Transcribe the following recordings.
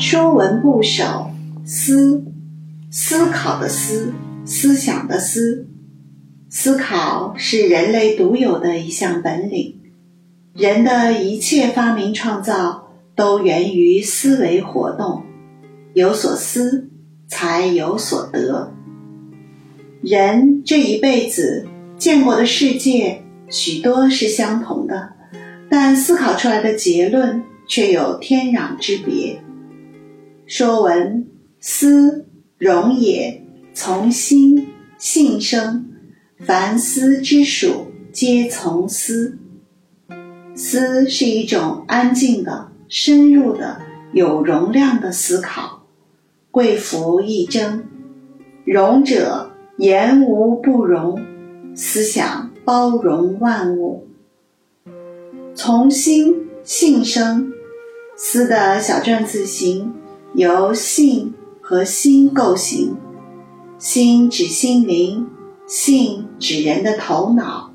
说文部首思，思考的思，思想的思。思考是人类独有的一项本领，人的一切发明创造都源于思维活动，有所思才有所得。人这一辈子见过的世界许多是相同的，但思考出来的结论却有天壤之别。说文思，容也，从心，性生，凡思之属，皆从思。思是一种安静的、深入的、有容量的思考。贵服一争，容者言无不容，思想包容万物。从心，性生，思的小篆字形。由性和心构形，心指心灵，性指人的头脑。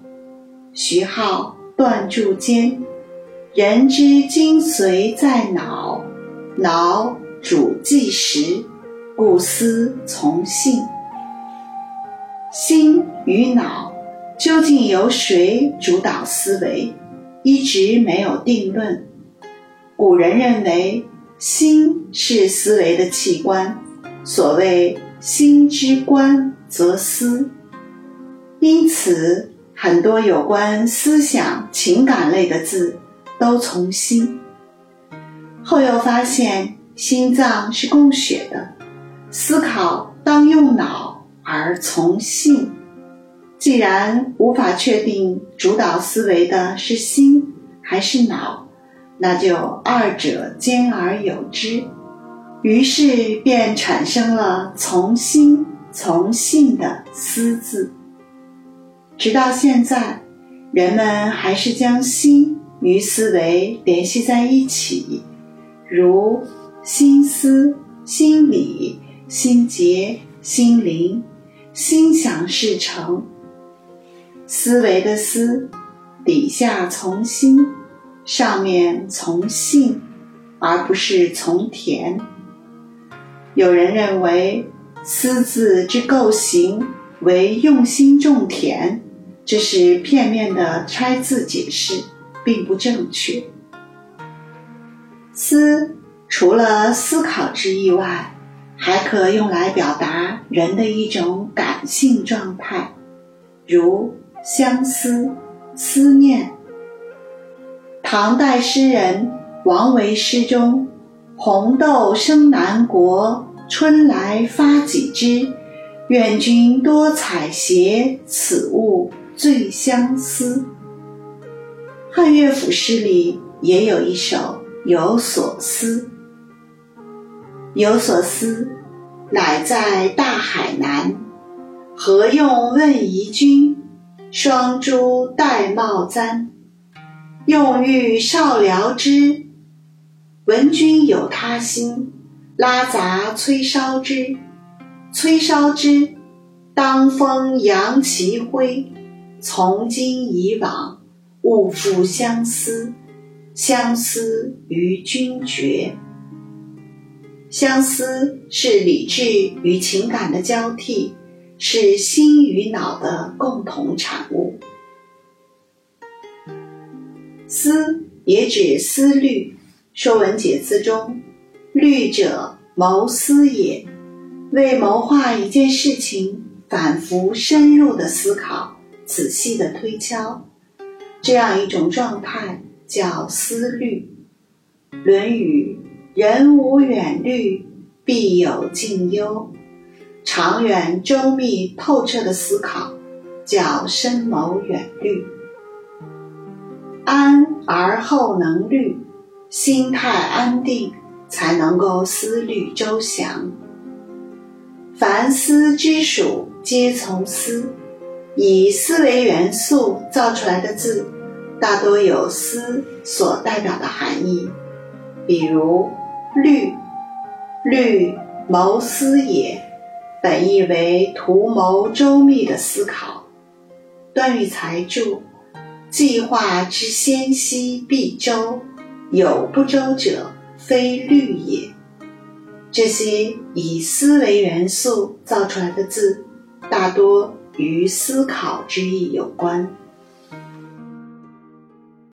徐浩断柱间，人之精髓在脑，脑主计时，故思从性。心与脑究竟由谁主导思维，一直没有定论。古人认为。心是思维的器官，所谓“心之官则思”，因此很多有关思想、情感类的字都从心。后又发现心脏是供血的，思考当用脑而从性。既然无法确定主导思维的是心还是脑。那就二者兼而有之，于是便产生了从心从性的“思”字。直到现在，人们还是将心与思维联系在一起，如心思、心理、心结、心灵、心想事成。思维的“思”，底下从心。上面从性，而不是从田。有人认为“思”字之构形为用心种田，这是片面的拆字解释，并不正确。思除了思考之意外，还可用来表达人的一种感性状态，如相思、思念。唐代诗人王维诗中：“红豆生南国，春来发几枝。愿君多采撷，此物最相思。”汉乐府诗里也有一首《有所思》：“有所思，乃在大海南。何用问疑君？双珠玳瑁簪。”用欲少聊之，闻君有他心，拉杂催烧之。催烧之，当风扬其灰。从今以往，勿复相思。相思与君绝。相思是理智与情感的交替，是心与脑的共同产物。思也指思虑，《说文解字》中，“虑者谋思也”，为谋划一件事情，反复深入的思考，仔细的推敲，这样一种状态叫思虑。《论语》：“人无远虑，必有近忧。”长远、周密、透彻的思考，叫深谋远虑。安而后能虑，心态安定，才能够思虑周详。凡思之属，皆从思。以思维元素造出来的字，大多有思所代表的含义。比如“虑”，“虑谋思也”，本意为图谋周密的思考。段玉裁注。计划之先悉必周，有不周者，非虑也。这些以思维元素造出来的字，大多与思考之意有关。